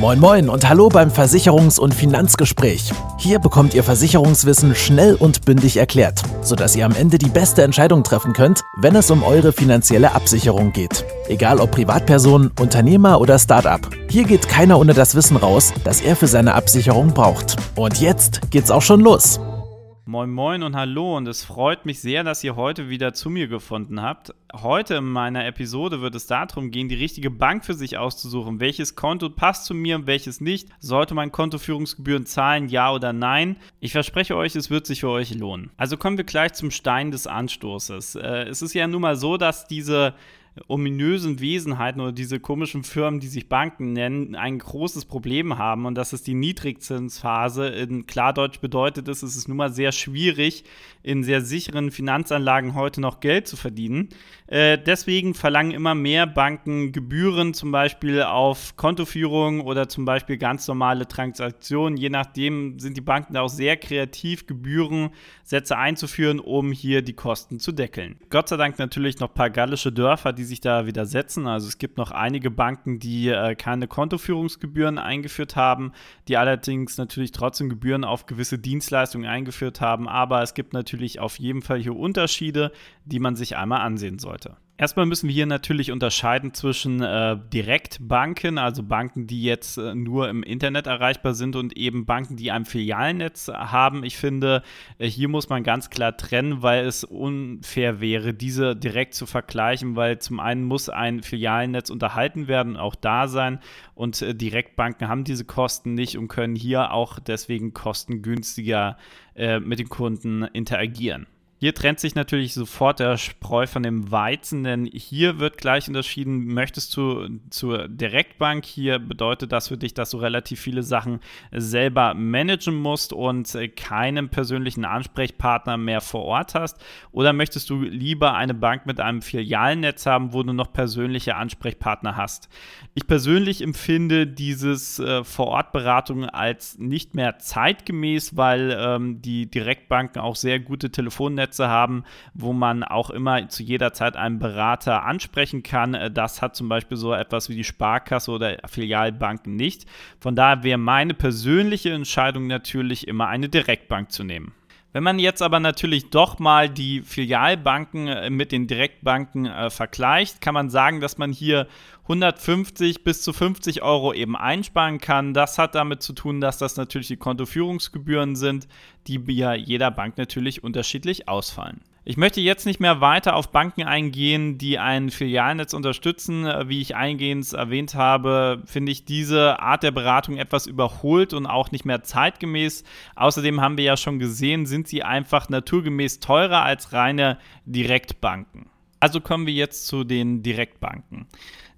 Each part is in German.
Moin Moin und hallo beim Versicherungs- und Finanzgespräch. Hier bekommt ihr Versicherungswissen schnell und bündig erklärt, sodass ihr am Ende die beste Entscheidung treffen könnt, wenn es um eure finanzielle Absicherung geht. Egal ob Privatperson, Unternehmer oder Startup. Hier geht keiner ohne das Wissen raus, das er für seine Absicherung braucht. Und jetzt geht's auch schon los. Moin Moin und Hallo und es freut mich sehr, dass ihr heute wieder zu mir gefunden habt. Heute in meiner Episode wird es darum gehen, die richtige Bank für sich auszusuchen. Welches Konto passt zu mir und welches nicht? Sollte man Kontoführungsgebühren zahlen, ja oder nein? Ich verspreche euch, es wird sich für euch lohnen. Also kommen wir gleich zum Stein des Anstoßes. Äh, es ist ja nun mal so, dass diese ominösen Wesenheiten oder diese komischen Firmen, die sich Banken nennen, ein großes Problem haben und das ist die Niedrigzinsphase. In Klardeutsch bedeutet es, es ist nun mal sehr schwierig, in sehr sicheren Finanzanlagen heute noch Geld zu verdienen. Äh, deswegen verlangen immer mehr Banken Gebühren zum Beispiel auf Kontoführung oder zum Beispiel ganz normale Transaktionen. Je nachdem sind die Banken auch sehr kreativ, Gebührensätze einzuführen, um hier die Kosten zu deckeln. Gott sei Dank natürlich noch ein paar gallische Dörfer, die sich da widersetzen. Also es gibt noch einige Banken, die äh, keine Kontoführungsgebühren eingeführt haben, die allerdings natürlich trotzdem Gebühren auf gewisse Dienstleistungen eingeführt haben. Aber es gibt natürlich auf jeden Fall hier Unterschiede, die man sich einmal ansehen sollte. Erstmal müssen wir hier natürlich unterscheiden zwischen äh, Direktbanken, also Banken, die jetzt äh, nur im Internet erreichbar sind und eben Banken, die ein Filialnetz haben. Ich finde, äh, hier muss man ganz klar trennen, weil es unfair wäre, diese direkt zu vergleichen, weil zum einen muss ein Filialnetz unterhalten werden, auch da sein und äh, Direktbanken haben diese Kosten nicht und können hier auch deswegen kostengünstiger äh, mit den Kunden interagieren. Hier trennt sich natürlich sofort der Spreu von dem Weizen, denn hier wird gleich unterschieden, möchtest du zur Direktbank, hier bedeutet das für dich, dass du relativ viele Sachen selber managen musst und keinen persönlichen Ansprechpartner mehr vor Ort hast, oder möchtest du lieber eine Bank mit einem Filialnetz haben, wo du noch persönliche Ansprechpartner hast. Ich persönlich empfinde dieses äh, Vorortberatung als nicht mehr zeitgemäß, weil ähm, die Direktbanken auch sehr gute Telefonnetze Plätze haben, wo man auch immer zu jeder Zeit einen Berater ansprechen kann. Äh, das hat zum Beispiel so etwas wie die Sparkasse oder Filialbanken nicht. Von daher wäre meine persönliche Entscheidung natürlich immer eine Direktbank zu nehmen. Wenn man jetzt aber natürlich doch mal die Filialbanken äh, mit den Direktbanken äh, vergleicht, kann man sagen, dass man hier 150 bis zu 50 Euro eben einsparen kann. Das hat damit zu tun, dass das natürlich die Kontoführungsgebühren sind, die bei jeder Bank natürlich unterschiedlich ausfallen. Ich möchte jetzt nicht mehr weiter auf Banken eingehen, die ein Filialnetz unterstützen. Wie ich eingehend erwähnt habe, finde ich diese Art der Beratung etwas überholt und auch nicht mehr zeitgemäß. Außerdem haben wir ja schon gesehen, sind sie einfach naturgemäß teurer als reine Direktbanken. Also kommen wir jetzt zu den Direktbanken.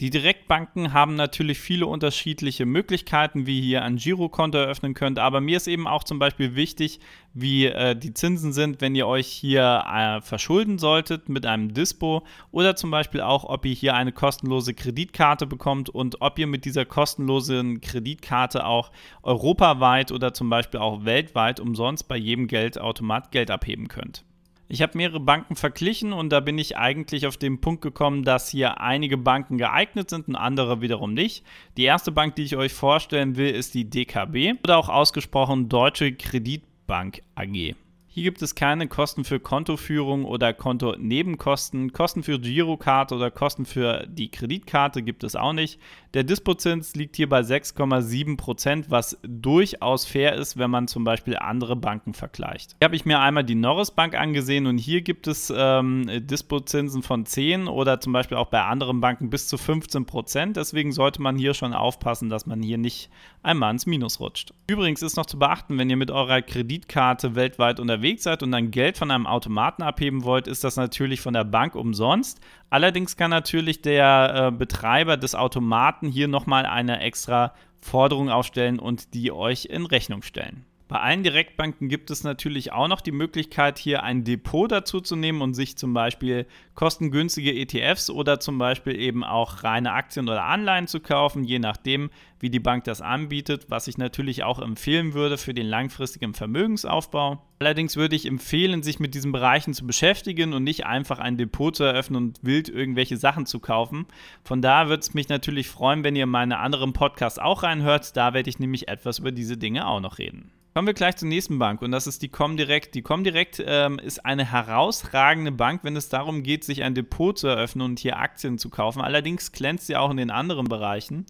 Die Direktbanken haben natürlich viele unterschiedliche Möglichkeiten, wie ihr ein Girokonto eröffnen könnt, aber mir ist eben auch zum Beispiel wichtig, wie äh, die Zinsen sind, wenn ihr euch hier äh, verschulden solltet mit einem Dispo oder zum Beispiel auch, ob ihr hier eine kostenlose Kreditkarte bekommt und ob ihr mit dieser kostenlosen Kreditkarte auch europaweit oder zum Beispiel auch weltweit umsonst bei jedem Geldautomat Geld abheben könnt. Ich habe mehrere Banken verglichen und da bin ich eigentlich auf den Punkt gekommen, dass hier einige Banken geeignet sind und andere wiederum nicht. Die erste Bank, die ich euch vorstellen will, ist die DKB oder auch ausgesprochen Deutsche Kreditbank AG. Hier gibt es keine Kosten für Kontoführung oder Kontonebenkosten. Kosten für Girokarte oder Kosten für die Kreditkarte gibt es auch nicht. Der Dispozins liegt hier bei 6,7%, was durchaus fair ist, wenn man zum Beispiel andere Banken vergleicht. Hier habe ich mir einmal die Norris Bank angesehen und hier gibt es ähm, Dispozinsen von 10 oder zum Beispiel auch bei anderen Banken bis zu 15%. Deswegen sollte man hier schon aufpassen, dass man hier nicht einmal ins Minus rutscht. Übrigens ist noch zu beachten, wenn ihr mit eurer Kreditkarte weltweit unterwegs seid und dann Geld von einem Automaten abheben wollt, ist das natürlich von der Bank umsonst. Allerdings kann natürlich der äh, Betreiber des Automaten hier nochmal eine extra Forderung aufstellen und die euch in Rechnung stellen. Bei allen Direktbanken gibt es natürlich auch noch die Möglichkeit, hier ein Depot dazu zu nehmen und sich zum Beispiel kostengünstige ETFs oder zum Beispiel eben auch reine Aktien oder Anleihen zu kaufen, je nachdem, wie die Bank das anbietet, was ich natürlich auch empfehlen würde für den langfristigen Vermögensaufbau. Allerdings würde ich empfehlen, sich mit diesen Bereichen zu beschäftigen und nicht einfach ein Depot zu eröffnen und wild irgendwelche Sachen zu kaufen. Von da würde es mich natürlich freuen, wenn ihr meine anderen Podcasts auch reinhört. Da werde ich nämlich etwas über diese Dinge auch noch reden. Kommen wir gleich zur nächsten Bank und das ist die Comdirect. Die Comdirect ähm, ist eine herausragende Bank, wenn es darum geht, sich ein Depot zu eröffnen und hier Aktien zu kaufen. Allerdings glänzt sie auch in den anderen Bereichen.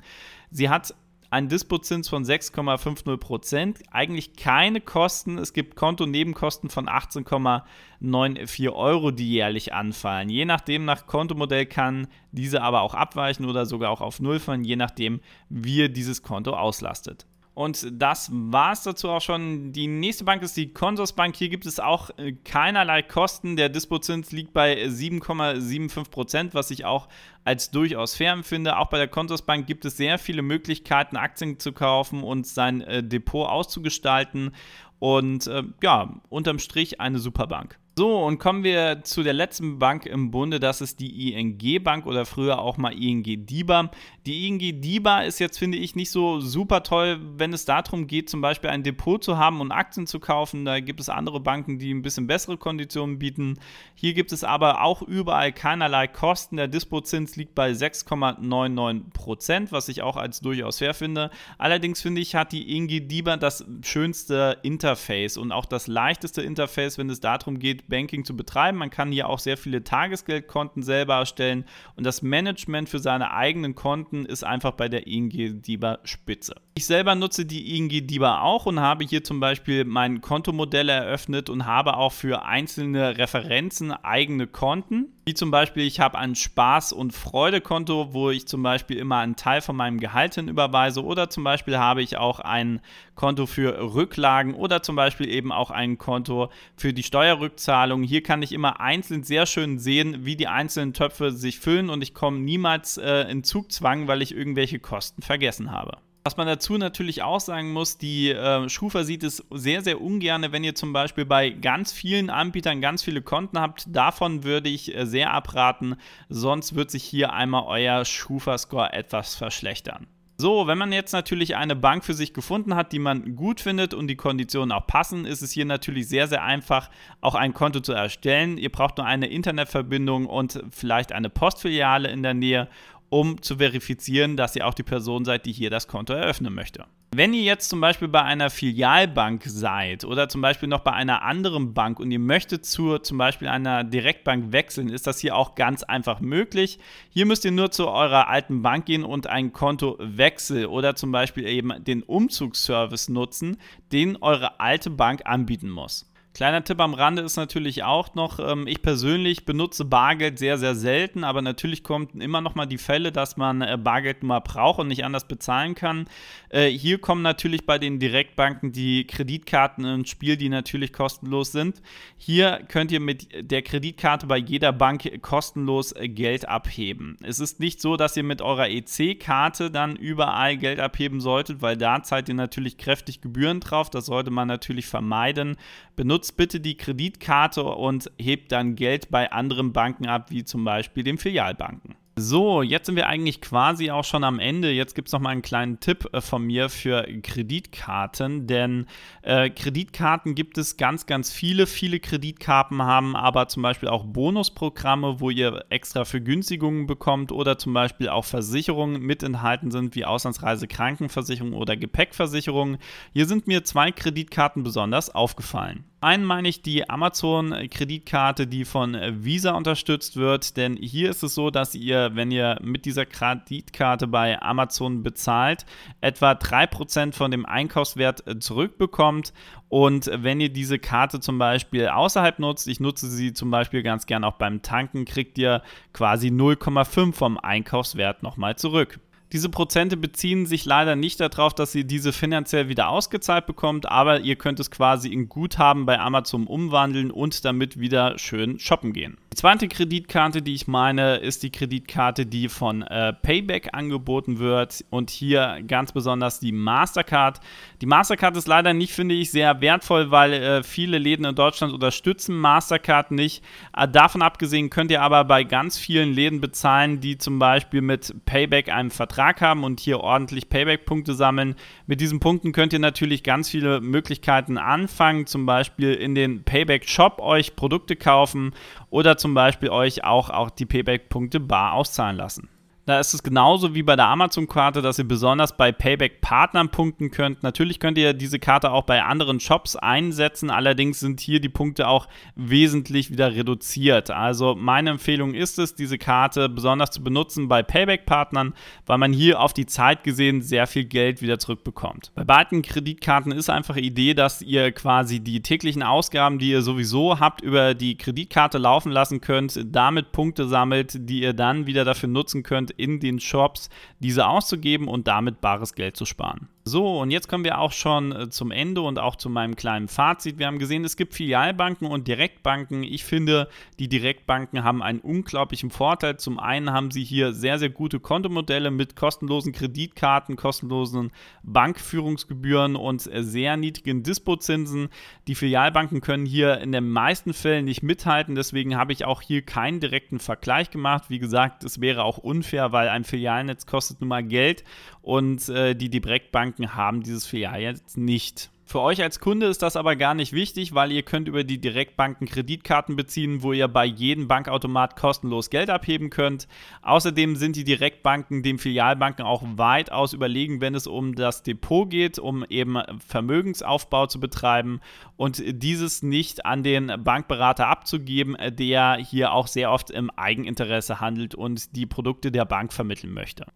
Sie hat einen Dispozins von 6,50% eigentlich keine Kosten. Es gibt Kontonebenkosten von 18,94 Euro, die jährlich anfallen. Je nachdem, nach Kontomodell kann diese aber auch abweichen oder sogar auch auf Null fallen, je nachdem, wie ihr dieses Konto auslastet. Und das war es dazu auch schon. Die nächste Bank ist die Consorsbank. Hier gibt es auch äh, keinerlei Kosten. Der Dispozins liegt bei 7,75 Prozent, was ich auch als durchaus fair empfinde. Auch bei der Consorsbank gibt es sehr viele Möglichkeiten, Aktien zu kaufen und sein äh, Depot auszugestalten. Und äh, ja, unterm Strich eine super Bank. So, und kommen wir zu der letzten Bank im Bunde, das ist die ING Bank oder früher auch mal ING DIBA. Die ING DIBA ist jetzt, finde ich, nicht so super toll, wenn es darum geht, zum Beispiel ein Depot zu haben und Aktien zu kaufen. Da gibt es andere Banken, die ein bisschen bessere Konditionen bieten. Hier gibt es aber auch überall keinerlei Kosten. Der Dispozins liegt bei 6,99 Prozent, was ich auch als durchaus fair finde. Allerdings finde ich, hat die ING DIBA das schönste Interface und auch das leichteste Interface, wenn es darum geht, Banking zu betreiben. Man kann hier auch sehr viele Tagesgeldkonten selber erstellen und das Management für seine eigenen Konten ist einfach bei der ING DIBA spitze. Ich selber nutze die ING DIBA auch und habe hier zum Beispiel mein Kontomodell eröffnet und habe auch für einzelne Referenzen eigene Konten. Wie zum Beispiel, ich habe ein Spaß- und Freudekonto, wo ich zum Beispiel immer einen Teil von meinem Gehalt hin überweise. Oder zum Beispiel habe ich auch ein Konto für Rücklagen oder zum Beispiel eben auch ein Konto für die Steuerrückzahlung. Hier kann ich immer einzeln sehr schön sehen, wie die einzelnen Töpfe sich füllen und ich komme niemals äh, in Zugzwang, weil ich irgendwelche Kosten vergessen habe. Was man dazu natürlich auch sagen muss, die äh, Schufa sieht es sehr, sehr ungern, wenn ihr zum Beispiel bei ganz vielen Anbietern ganz viele Konten habt. Davon würde ich äh, sehr abraten, sonst wird sich hier einmal euer Schufa-Score etwas verschlechtern. So, wenn man jetzt natürlich eine Bank für sich gefunden hat, die man gut findet und die Konditionen auch passen, ist es hier natürlich sehr, sehr einfach, auch ein Konto zu erstellen. Ihr braucht nur eine Internetverbindung und vielleicht eine Postfiliale in der Nähe um zu verifizieren, dass ihr auch die Person seid, die hier das Konto eröffnen möchte. Wenn ihr jetzt zum Beispiel bei einer Filialbank seid oder zum Beispiel noch bei einer anderen Bank und ihr möchtet zu zum Beispiel einer Direktbank wechseln, ist das hier auch ganz einfach möglich. Hier müsst ihr nur zu eurer alten Bank gehen und ein Kontowechsel oder zum Beispiel eben den Umzugsservice nutzen, den eure alte Bank anbieten muss. Kleiner Tipp am Rande ist natürlich auch noch, ähm, ich persönlich benutze Bargeld sehr, sehr selten, aber natürlich kommen immer noch mal die Fälle, dass man äh, Bargeld mal braucht und nicht anders bezahlen kann. Äh, hier kommen natürlich bei den Direktbanken die Kreditkarten ins Spiel, die natürlich kostenlos sind. Hier könnt ihr mit der Kreditkarte bei jeder Bank kostenlos äh, Geld abheben. Es ist nicht so, dass ihr mit eurer EC-Karte dann überall Geld abheben solltet, weil da zahlt ihr natürlich kräftig Gebühren drauf. Das sollte man natürlich vermeiden. Benutzt nutzt bitte die Kreditkarte und hebt dann Geld bei anderen Banken ab, wie zum Beispiel den Filialbanken. So, jetzt sind wir eigentlich quasi auch schon am Ende. Jetzt gibt es noch mal einen kleinen Tipp äh, von mir für Kreditkarten, denn äh, Kreditkarten gibt es ganz, ganz viele. Viele Kreditkarten haben aber zum Beispiel auch Bonusprogramme, wo ihr extra Vergünstigungen bekommt oder zum Beispiel auch Versicherungen mit enthalten sind, wie Auslandsreise, Krankenversicherung oder Gepäckversicherung. Hier sind mir zwei Kreditkarten besonders aufgefallen. Einen meine ich die Amazon-Kreditkarte, die von Visa unterstützt wird, denn hier ist es so, dass ihr, wenn ihr mit dieser Kreditkarte bei Amazon bezahlt, etwa 3% von dem Einkaufswert zurückbekommt. Und wenn ihr diese Karte zum Beispiel außerhalb nutzt, ich nutze sie zum Beispiel ganz gern auch beim Tanken, kriegt ihr quasi 0,5 vom Einkaufswert nochmal zurück. Diese Prozente beziehen sich leider nicht darauf, dass ihr diese finanziell wieder ausgezahlt bekommt, aber ihr könnt es quasi in Guthaben bei Amazon umwandeln und damit wieder schön shoppen gehen. Die zweite Kreditkarte, die ich meine, ist die Kreditkarte, die von äh, Payback angeboten wird und hier ganz besonders die Mastercard. Die Mastercard ist leider nicht, finde ich, sehr wertvoll, weil äh, viele Läden in Deutschland unterstützen Mastercard nicht. Äh, davon abgesehen könnt ihr aber bei ganz vielen Läden bezahlen, die zum Beispiel mit Payback einen Vertrag haben und hier ordentlich Payback-Punkte sammeln. Mit diesen Punkten könnt ihr natürlich ganz viele Möglichkeiten anfangen, zum Beispiel in den Payback-Shop euch Produkte kaufen oder zum Beispiel euch auch, auch die Payback-Punkte bar auszahlen lassen. Da ist es genauso wie bei der Amazon-Karte, dass ihr besonders bei Payback-Partnern punkten könnt. Natürlich könnt ihr diese Karte auch bei anderen Shops einsetzen, allerdings sind hier die Punkte auch wesentlich wieder reduziert. Also meine Empfehlung ist es, diese Karte besonders zu benutzen bei Payback-Partnern, weil man hier auf die Zeit gesehen sehr viel Geld wieder zurückbekommt. Bei beiden Kreditkarten ist einfach die Idee, dass ihr quasi die täglichen Ausgaben, die ihr sowieso habt, über die Kreditkarte laufen lassen könnt, damit Punkte sammelt, die ihr dann wieder dafür nutzen könnt, in den Shops diese auszugeben und damit bares Geld zu sparen. So, und jetzt kommen wir auch schon äh, zum Ende und auch zu meinem kleinen Fazit. Wir haben gesehen, es gibt Filialbanken und Direktbanken. Ich finde, die Direktbanken haben einen unglaublichen Vorteil. Zum einen haben sie hier sehr, sehr gute Kontomodelle mit kostenlosen Kreditkarten, kostenlosen Bankführungsgebühren und äh, sehr niedrigen Dispozinsen. Die Filialbanken können hier in den meisten Fällen nicht mithalten. Deswegen habe ich auch hier keinen direkten Vergleich gemacht. Wie gesagt, es wäre auch unfair, weil ein Filialnetz kostet nun mal Geld und äh, die Direktbanken haben dieses Filial jetzt nicht. Für euch als Kunde ist das aber gar nicht wichtig, weil ihr könnt über die Direktbanken Kreditkarten beziehen, wo ihr bei jedem Bankautomat kostenlos Geld abheben könnt. Außerdem sind die Direktbanken den Filialbanken auch weitaus überlegen, wenn es um das Depot geht, um eben Vermögensaufbau zu betreiben und dieses nicht an den Bankberater abzugeben, der hier auch sehr oft im Eigeninteresse handelt und die Produkte der Bank vermitteln möchte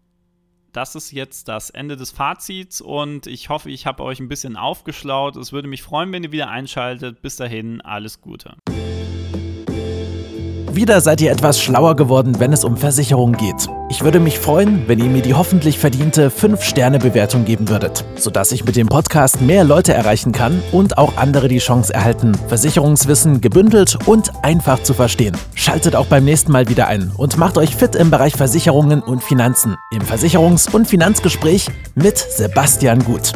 das ist jetzt das Ende des Fazits und ich hoffe, ich habe euch ein bisschen aufgeschlaut. Es würde mich freuen, wenn ihr wieder einschaltet. Bis dahin, alles Gute. Wieder seid ihr etwas schlauer geworden, wenn es um Versicherungen geht. Ich würde mich freuen, wenn ihr mir die hoffentlich verdiente 5-Sterne-Bewertung geben würdet, sodass ich mit dem Podcast mehr Leute erreichen kann und auch andere die Chance erhalten, Versicherungswissen gebündelt und einfach zu verstehen. Schaltet auch beim nächsten Mal wieder ein und macht euch fit im Bereich Versicherungen und Finanzen im Versicherungs- und Finanzgespräch mit Sebastian Gut.